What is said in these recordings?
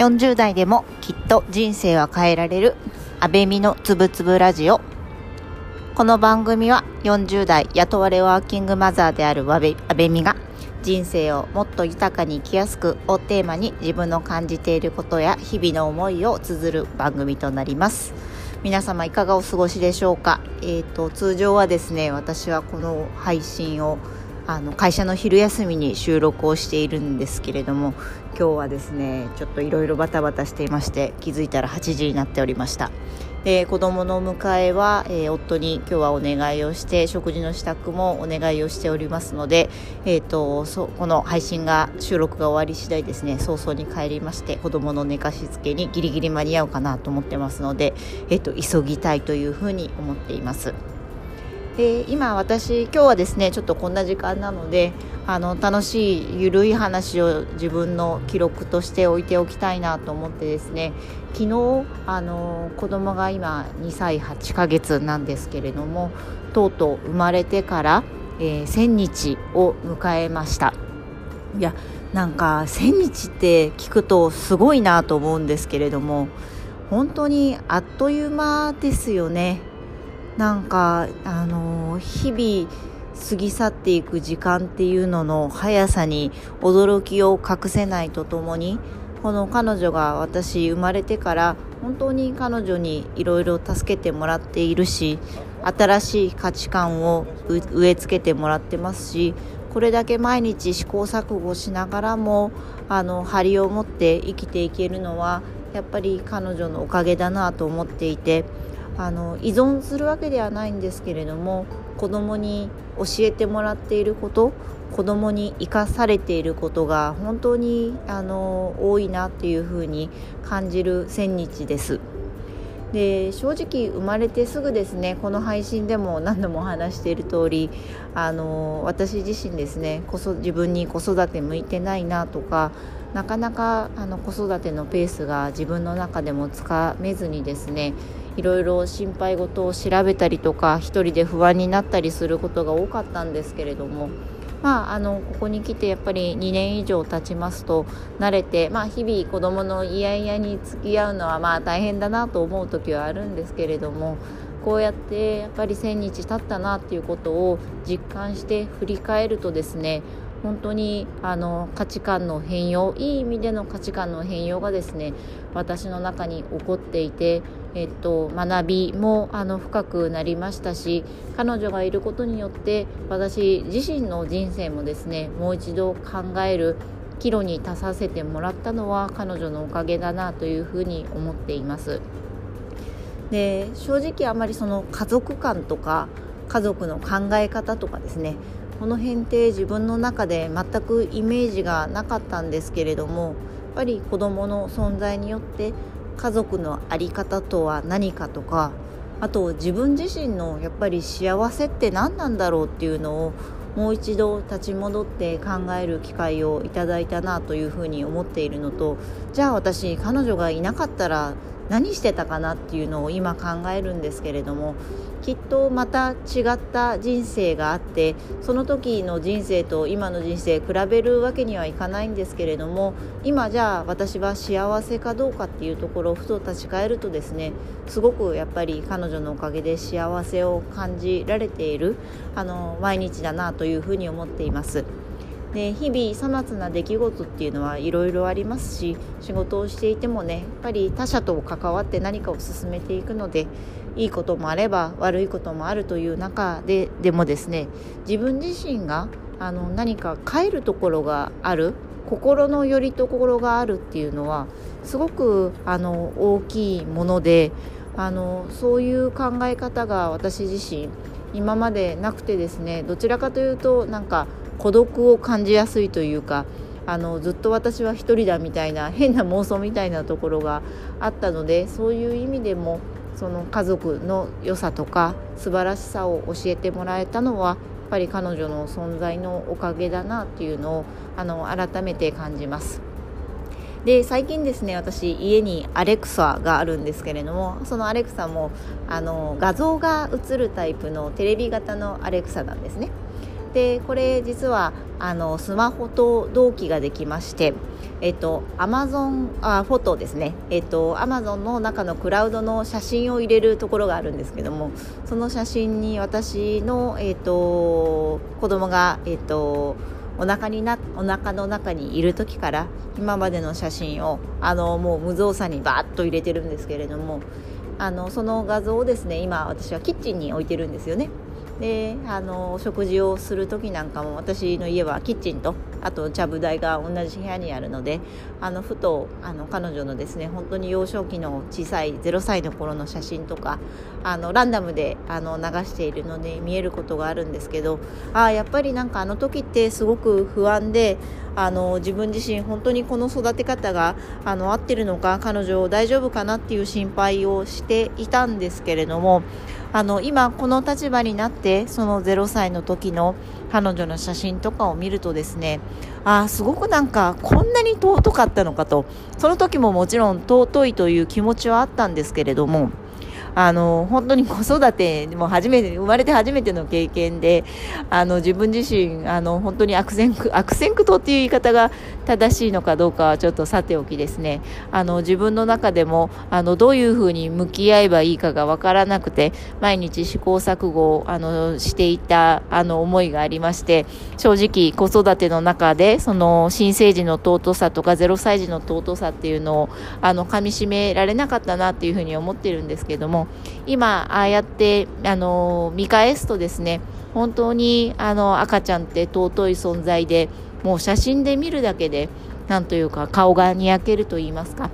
40代でもきっと人生は変えられる安倍美のつぶつぶラジオ。この番組は40代雇われワーキングマザーである安倍美が人生をもっと豊かに生きやすくをテーマに自分の感じていることや日々の思いを綴る番組となります。皆様いかがお過ごしでしょうか？えっ、ー、と通常はですね私はこの配信をあの会社の昼休みに収録をしているんですけれども今日はですねちょっといろいろバタバタしていまして気づいたら8時になっておりましたで子供の迎えは、えー、夫に今日はお願いをして食事の支度もお願いをしておりますので、えーと、そこの配信が収録が終わり次第ですね早々に帰りまして子供の寝かしつけにギリギリ間に合うかなと思ってますので、えーと急ぎたいというふうに思っています。で今私今日はですねちょっとこんな時間なのであの楽しいゆるい話を自分の記録として置いておきたいなと思ってですね昨日あの子供が今2歳8ヶ月なんですけれどもとうとう生まれてから、えー、1000日を迎えました。いやなんか1000日って聞くとすごいなと思うんですけれども本当にあっという間ですよね。なんかあの日々過ぎ去っていく時間っていうのの速さに驚きを隠せないとともにこの彼女が私生まれてから本当に彼女にいろいろ助けてもらっているし新しい価値観を植え付けてもらってますしこれだけ毎日試行錯誤しながらもあの張りを持って生きていけるのはやっぱり彼女のおかげだなと思っていてあの依存するわけではないんですけれども子供に教えてもらっていること子供に生かされていることが本当にあの多いなっていうふうに感じる千日です。で正直生まれてすぐですねこの配信でも何度も話している通りあの私自身ですねこそ自分に子育て向いてないなとかなかなかあの子育てのペースが自分の中でもつかめずにですねいろいろ心配事を調べたりとか一人で不安になったりすることが多かったんですけれどもまあ、あのここに来てやっぱり2年以上経ちますと慣れて、まあ、日々子どものイヤイヤに付き合うのはまあ大変だなと思う時はあるんですけれどもこうやってやっぱり1000日経ったなっていうことを実感して振り返るとですね本当にあの価値観の変容いい意味での価値観の変容がですね私の中に起こっていて、えっと、学びもあの深くなりましたし彼女がいることによって私自身の人生もですねもう一度考える岐路に立たせてもらったのは彼女のおかげだなというふうに思っています。で正直あまりその家族観とか家族の考え方とかですねこの辺って自分の中で全くイメージがなかったんですけれどもやっぱり子どもの存在によって家族の在り方とは何かとかあと自分自身のやっぱり幸せって何なんだろうっていうのをもう一度立ち戻って考える機会をいただいたなというふうに思っているのとじゃあ私彼女がいなかったら何してたかなっていうのを今考えるんですけれどもきっとまた違った人生があってその時の人生と今の人生比べるわけにはいかないんですけれども今じゃあ私は幸せかどうかっていうところをふと立ち返るとですねすごくやっぱり彼女のおかげで幸せを感じられているあの毎日だなというふうに思っています。で日々さまつな出来事っていうのはいろいろありますし仕事をしていてもねやっぱり他者と関わって何かを進めていくのでいいこともあれば悪いこともあるという中ででもですね自分自身があの何か変えるところがある心のよりどころがあるっていうのはすごくあの大きいものであのそういう考え方が私自身今までなくてですねどちらかというとなんか孤独を感じやすいというかあのずっと私は一人だみたいな変な妄想みたいなところがあったのでそういう意味でもその家族の良さとか素晴らしさを教えてもらえたのはやっぱり彼女の存在のおかげだなっていうのをあの改めて感じます。で最近ですね私家にアレクサがあるんですけれどもそのアレクサもあの画像が映るタイプのテレビ型のアレクサなんですねでこれ実はあのスマホと同期ができましてえっと、アマゾンあフォトですね、えっと、アマゾンの中のクラウドの写真を入れるところがあるんですけどもその写真に私の、えっと、子供が、えっと、お腹になお腹の中にいる時から今までの写真をあのもう無造作にバーッと入れてるんですけれどもあのその画像をですね今私はキッチンに置いてるんですよね。であの食事をする時なんかも私の家はキッチンとあとちゃぶ台が同じ部屋にあるのであのふとあの彼女のですね本当に幼少期の小さい0歳の頃の写真とかあのランダムであの流しているので見えることがあるんですけどあやっぱりなんかあの時ってすごく不安であの自分自身本当にこの育て方があの合ってるのか彼女大丈夫かなっていう心配をしていたんですけれどもあの今この立場になってその0歳の時の彼女の写真とかを見るとですねあすごくなんかこんなに尊かったのかと。その時ももちろん尊いという気持ちはあったんですけれどもあの本当に子育ても初めて生まれて初めての経験であの自分自身あの本当に悪戦苦悪戦苦闘っていう言い方が正しいのかどうかはちょっとさておきですね。あの自分の中でもあのどういうふうに向き合えばいいかが分からなくて毎日試行錯誤をあのしていたあの思いがありまして正直子育ての中でその新生児の尊さとか0歳児の尊さっていうのをあの噛みしめられなかったなっていうふうに思ってるんですけども今ああやってあの見返すとですね本当にあの赤ちゃんって尊い存在でもう写真で見るだけでなんというか顔がにやけると言いますか。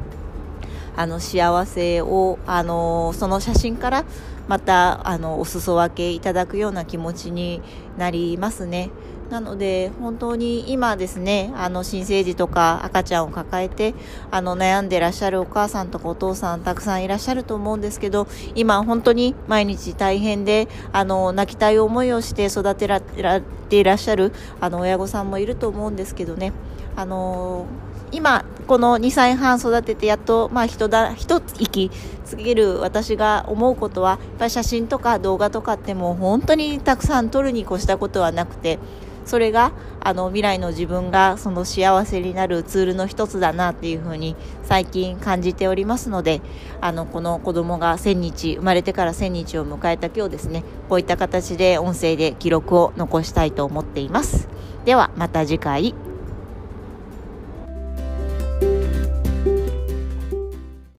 あの幸せをあのその写真からまたあのお裾分けいただくような気持ちになりますね。なので本当に今ですねあの新生児とか赤ちゃんを抱えてあの悩んでらっしゃるお母さんとかお父さんたくさんいらっしゃると思うんですけど今本当に毎日大変であの泣きたい思いをして育てられていらっしゃるあの親御さんもいると思うんですけどねあの今この2歳半育ててやっと、まあ、人だ一息つける私が思うことはやっぱり写真とか動画とかってもう本当にたくさん撮るに越したことはなくてそれがあの未来の自分がその幸せになるツールの一つだなっていうふうに最近感じておりますのであのこの子供が1000日生まれてから1000日を迎えた今日ですねこういった形で音声で記録を残したいと思っています。ではまた次回。